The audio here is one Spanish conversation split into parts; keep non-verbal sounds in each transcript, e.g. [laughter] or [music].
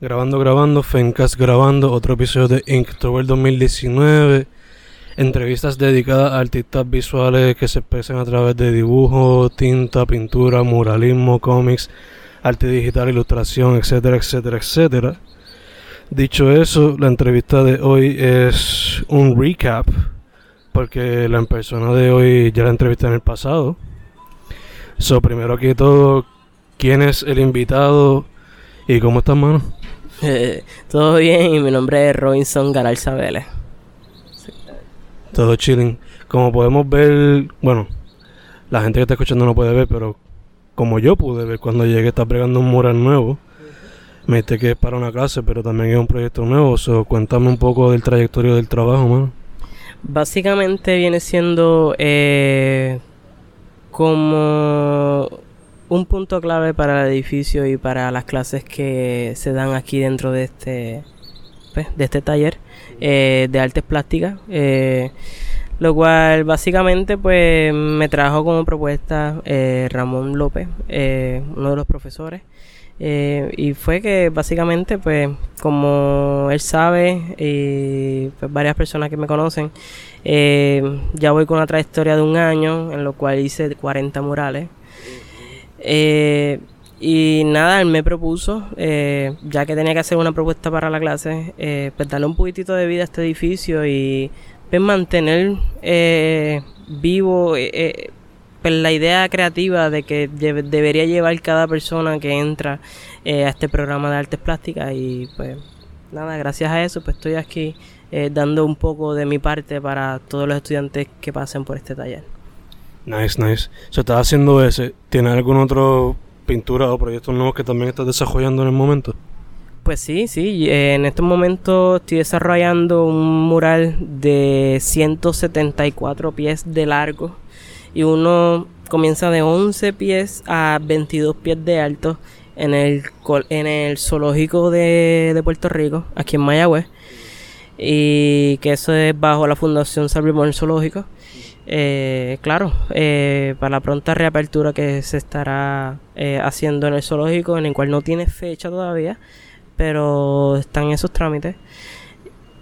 Grabando, grabando, Fencast grabando, otro episodio de Inktober 2019. Entrevistas dedicadas a artistas visuales que se expresan a través de dibujo, tinta, pintura, muralismo, cómics, arte digital, ilustración, etcétera, etcétera, etcétera. Dicho eso, la entrevista de hoy es un recap, porque la persona de hoy ya la entrevisté en el pasado. So, primero que todo, ¿quién es el invitado y cómo estás, mano? [laughs] Todo bien, y mi nombre es Robinson Garal Vélez. Todo chilling. Como podemos ver, bueno, la gente que está escuchando no puede ver, pero como yo pude ver cuando llegué, está pregando un mural nuevo. Me dice que es para una clase, pero también es un proyecto nuevo. So, cuéntame un poco del trayectorio del trabajo, mano. Básicamente viene siendo eh, como un punto clave para el edificio y para las clases que se dan aquí dentro de este pues, de este taller eh, de artes plásticas eh, lo cual básicamente pues me trajo como propuesta eh, Ramón López uno de los profesores y fue que básicamente pues como él sabe y pues, varias personas que me conocen ya voy con una trayectoria de un año en lo cual hice 40 murales eh, y nada, él me propuso, eh, ya que tenía que hacer una propuesta para la clase, eh, pues darle un poquitito de vida a este edificio y pues mantener eh, vivo pues la idea creativa de que debería llevar cada persona que entra a este programa de artes plásticas y pues nada, gracias a eso pues estoy aquí dando un poco de mi parte para todos los estudiantes que pasen por este taller. Nice, nice. Se está haciendo ese. ¿Tienes algún otro pintura o proyectos nuevos que también estás desarrollando en el momento? Pues sí, sí. En estos momentos estoy desarrollando un mural de 174 pies de largo y uno comienza de 11 pies a 22 pies de alto en el, en el zoológico de, de Puerto Rico, aquí en Mayagüez. Y que eso es bajo la Fundación Salvador Zoológico. Eh, claro, eh, para la pronta reapertura que se estará eh, haciendo en el zoológico, en el cual no tiene fecha todavía, pero están esos trámites.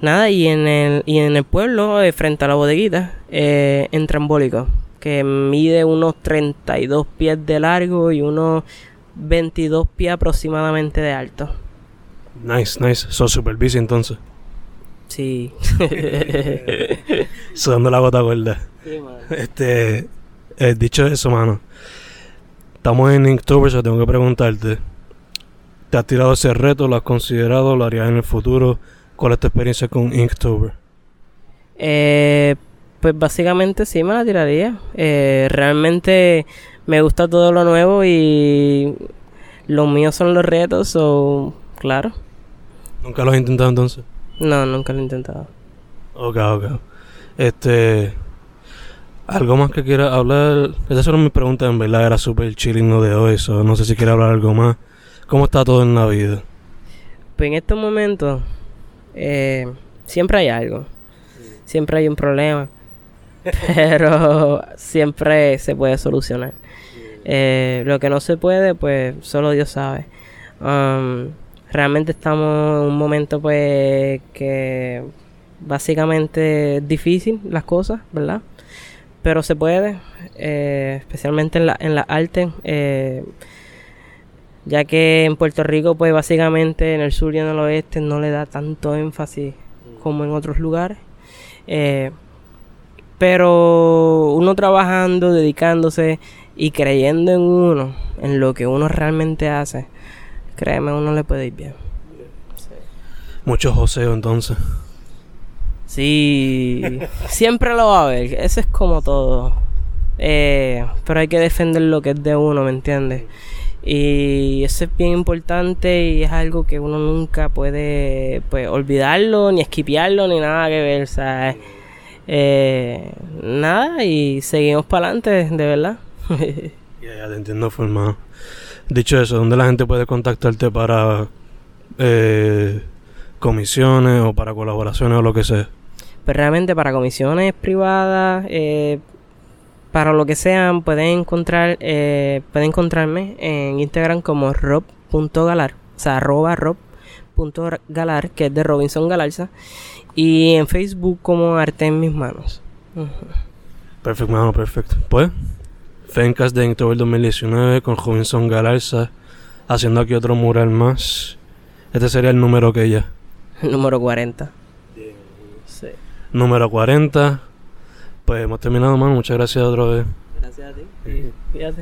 Nada, y en el, y en el pueblo, frente a la bodeguita, en Trambólico, que mide unos 32 pies de largo y unos 22 pies aproximadamente de alto. Nice, nice. So supervisa entonces. Sí. [laughs] [laughs] Sudando la gota gorda. Este, eh, dicho eso, mano. Estamos en Inktober, yo tengo que preguntarte. ¿Te has tirado ese reto? ¿Lo has considerado? ¿Lo harías en el futuro? ¿Cuál es tu experiencia con Inktober? Eh, pues básicamente sí me la tiraría. Eh, realmente me gusta todo lo nuevo y los míos son los retos, o claro. ¿Nunca lo has intentado entonces? No, nunca lo he intentado. Ok, ok. Este, ¿Algo más que quiera hablar? Esas fueron mis preguntas, en verdad era súper chilling lo de hoy, so no sé si quiere hablar algo más. ¿Cómo está todo en la vida? Pues en estos momentos eh, siempre hay algo, siempre hay un problema, [laughs] pero siempre se puede solucionar. Eh, lo que no se puede, pues solo Dios sabe. Um, realmente estamos en un momento pues que básicamente es difícil las cosas, ¿verdad? pero se puede, eh, especialmente en la, en la arte, eh, ya que en Puerto Rico, pues básicamente en el sur y en el oeste no le da tanto énfasis como en otros lugares. Eh, pero uno trabajando, dedicándose y creyendo en uno, en lo que uno realmente hace, créeme, uno le puede ir bien. Mucho joseo entonces. Sí, siempre lo va a haber. Eso es como todo. Eh, pero hay que defender lo que es de uno, ¿me entiendes? Y eso es bien importante y es algo que uno nunca puede pues, olvidarlo, ni esquipearlo, ni nada que ver. Eh, nada, y seguimos para adelante, de verdad. [laughs] Ya, ya te entiendo, formado. Dicho eso, ¿dónde la gente puede contactarte para eh, comisiones o para colaboraciones o lo que sea? Pues realmente para comisiones privadas, eh, para lo que sean, pueden encontrar, eh, pueden encontrarme en Instagram como rob.galar, o sea, arroba rob.galar, que es de Robinson Galarza, y en Facebook como Arte en mis manos. Perfecto, mano, perfecto. Pues, Fencast de Inktober 2019 con Robinson Galarza haciendo aquí otro mural más. Este sería el número que ya. Número 40. Sí. Número 40. Pues hemos terminado, mano. Muchas gracias otra vez. Gracias a ti. Fíjate.